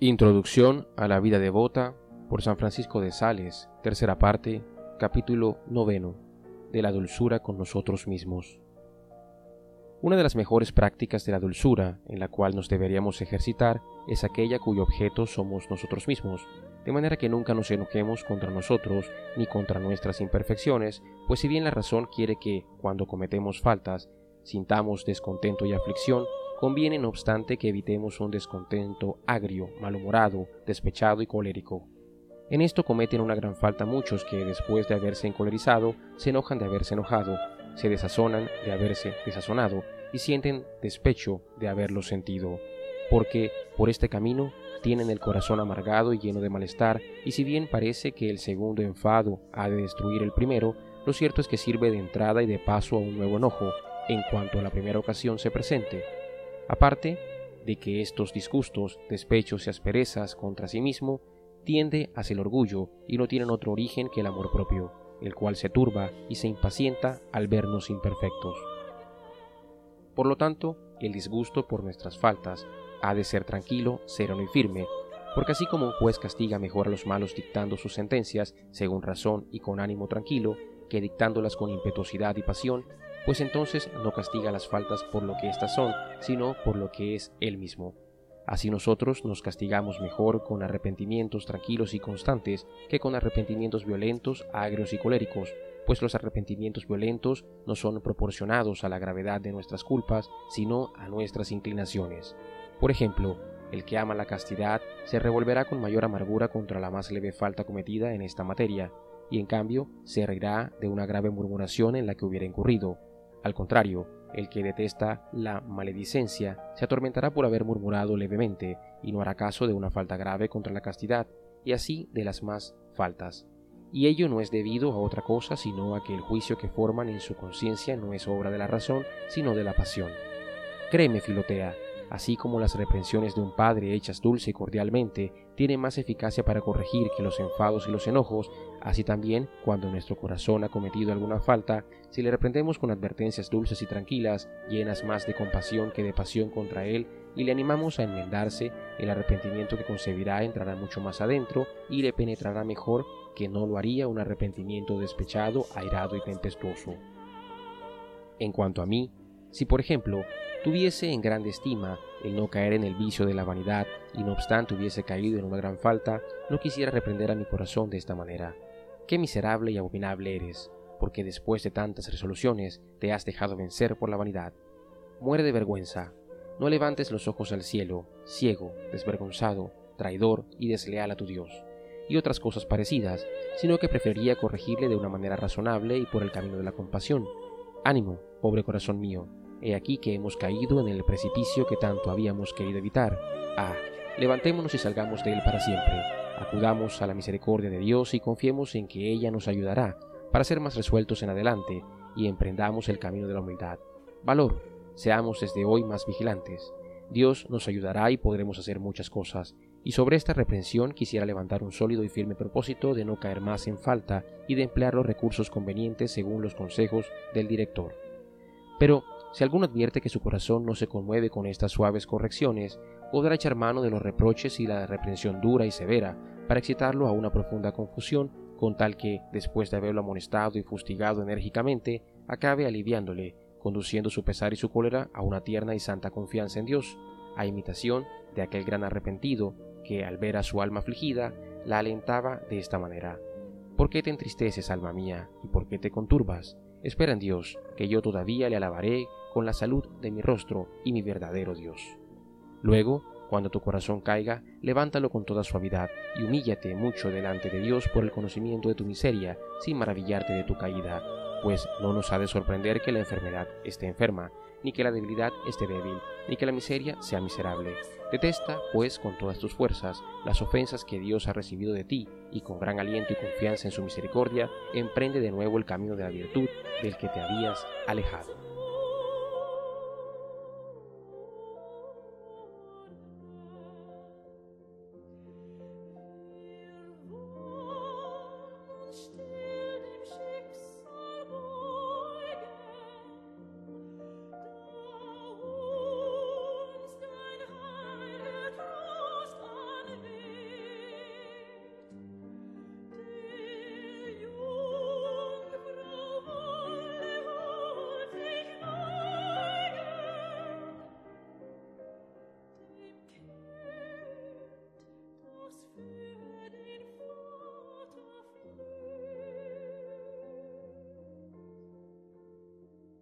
Introducción a la vida devota por San Francisco de Sales, tercera parte, capítulo noveno, de la dulzura con nosotros mismos. Una de las mejores prácticas de la dulzura en la cual nos deberíamos ejercitar es aquella cuyo objeto somos nosotros mismos, de manera que nunca nos enojemos contra nosotros ni contra nuestras imperfecciones, pues si bien la razón quiere que, cuando cometemos faltas, sintamos descontento y aflicción, Conviene, no obstante, que evitemos un descontento agrio, malhumorado, despechado y colérico. En esto cometen una gran falta muchos que, después de haberse encolerizado, se enojan de haberse enojado, se desazonan de haberse desazonado y sienten despecho de haberlo sentido, porque por este camino tienen el corazón amargado y lleno de malestar, y si bien parece que el segundo enfado ha de destruir el primero, lo cierto es que sirve de entrada y de paso a un nuevo enojo, en cuanto a la primera ocasión se presente, Aparte de que estos disgustos, despechos y asperezas contra sí mismo tiende hacia el orgullo y no tienen otro origen que el amor propio, el cual se turba y se impacienta al vernos imperfectos. Por lo tanto, el disgusto por nuestras faltas ha de ser tranquilo, sereno y firme, porque así como un juez castiga mejor a los malos dictando sus sentencias según razón y con ánimo tranquilo, que dictándolas con impetuosidad y pasión, pues entonces no castiga las faltas por lo que éstas son, sino por lo que es Él mismo. Así nosotros nos castigamos mejor con arrepentimientos tranquilos y constantes que con arrepentimientos violentos, agrios y coléricos, pues los arrepentimientos violentos no son proporcionados a la gravedad de nuestras culpas, sino a nuestras inclinaciones. Por ejemplo, el que ama la castidad se revolverá con mayor amargura contra la más leve falta cometida en esta materia, y en cambio se reirá de una grave murmuración en la que hubiera incurrido, al contrario, el que detesta la maledicencia se atormentará por haber murmurado levemente y no hará caso de una falta grave contra la castidad, y así de las más faltas. Y ello no es debido a otra cosa sino a que el juicio que forman en su conciencia no es obra de la razón, sino de la pasión. Créeme, Filotea, así como las reprensiones de un padre hechas dulce y cordialmente tienen más eficacia para corregir que los enfados y los enojos, así también cuando nuestro corazón ha cometido alguna falta, si le reprendemos con advertencias dulces y tranquilas, llenas más de compasión que de pasión contra él, y le animamos a enmendarse, el arrepentimiento que concebirá entrará mucho más adentro y le penetrará mejor que no lo haría un arrepentimiento despechado, airado y tempestuoso. En cuanto a mí, si por ejemplo tuviese en grande estima el no caer en el vicio de la vanidad y no obstante hubiese caído en una gran falta, no quisiera reprender a mi corazón de esta manera. Qué miserable y abominable eres, porque después de tantas resoluciones te has dejado vencer por la vanidad. Muere de vergüenza. No levantes los ojos al cielo, ciego, desvergonzado, traidor y desleal a tu Dios, y otras cosas parecidas, sino que preferiría corregirle de una manera razonable y por el camino de la compasión. Ánimo, pobre corazón mío, He aquí que hemos caído en el precipicio que tanto habíamos querido evitar. Ah, levantémonos y salgamos de él para siempre. Acudamos a la misericordia de Dios y confiemos en que ella nos ayudará para ser más resueltos en adelante y emprendamos el camino de la humildad. Valor, seamos desde hoy más vigilantes. Dios nos ayudará y podremos hacer muchas cosas. Y sobre esta reprensión quisiera levantar un sólido y firme propósito de no caer más en falta y de emplear los recursos convenientes según los consejos del director. Pero si alguno advierte que su corazón no se conmueve con estas suaves correcciones, podrá echar mano de los reproches y la reprensión dura y severa para excitarlo a una profunda confusión, con tal que, después de haberlo amonestado y fustigado enérgicamente, acabe aliviándole, conduciendo su pesar y su cólera a una tierna y santa confianza en Dios, a imitación de aquel gran arrepentido que, al ver a su alma afligida, la alentaba de esta manera. ¿Por qué te entristeces, alma mía, y por qué te conturbas? Espera en Dios, que yo todavía le alabaré con la salud de mi rostro y mi verdadero Dios. Luego, cuando tu corazón caiga, levántalo con toda suavidad y humíllate mucho delante de Dios por el conocimiento de tu miseria, sin maravillarte de tu caída, pues no nos ha de sorprender que la enfermedad esté enferma, ni que la debilidad esté débil, ni que la miseria sea miserable. Detesta, pues, con todas tus fuerzas, las ofensas que Dios ha recibido de ti, y con gran aliento y confianza en su misericordia, emprende de nuevo el camino de la virtud del que te habías alejado.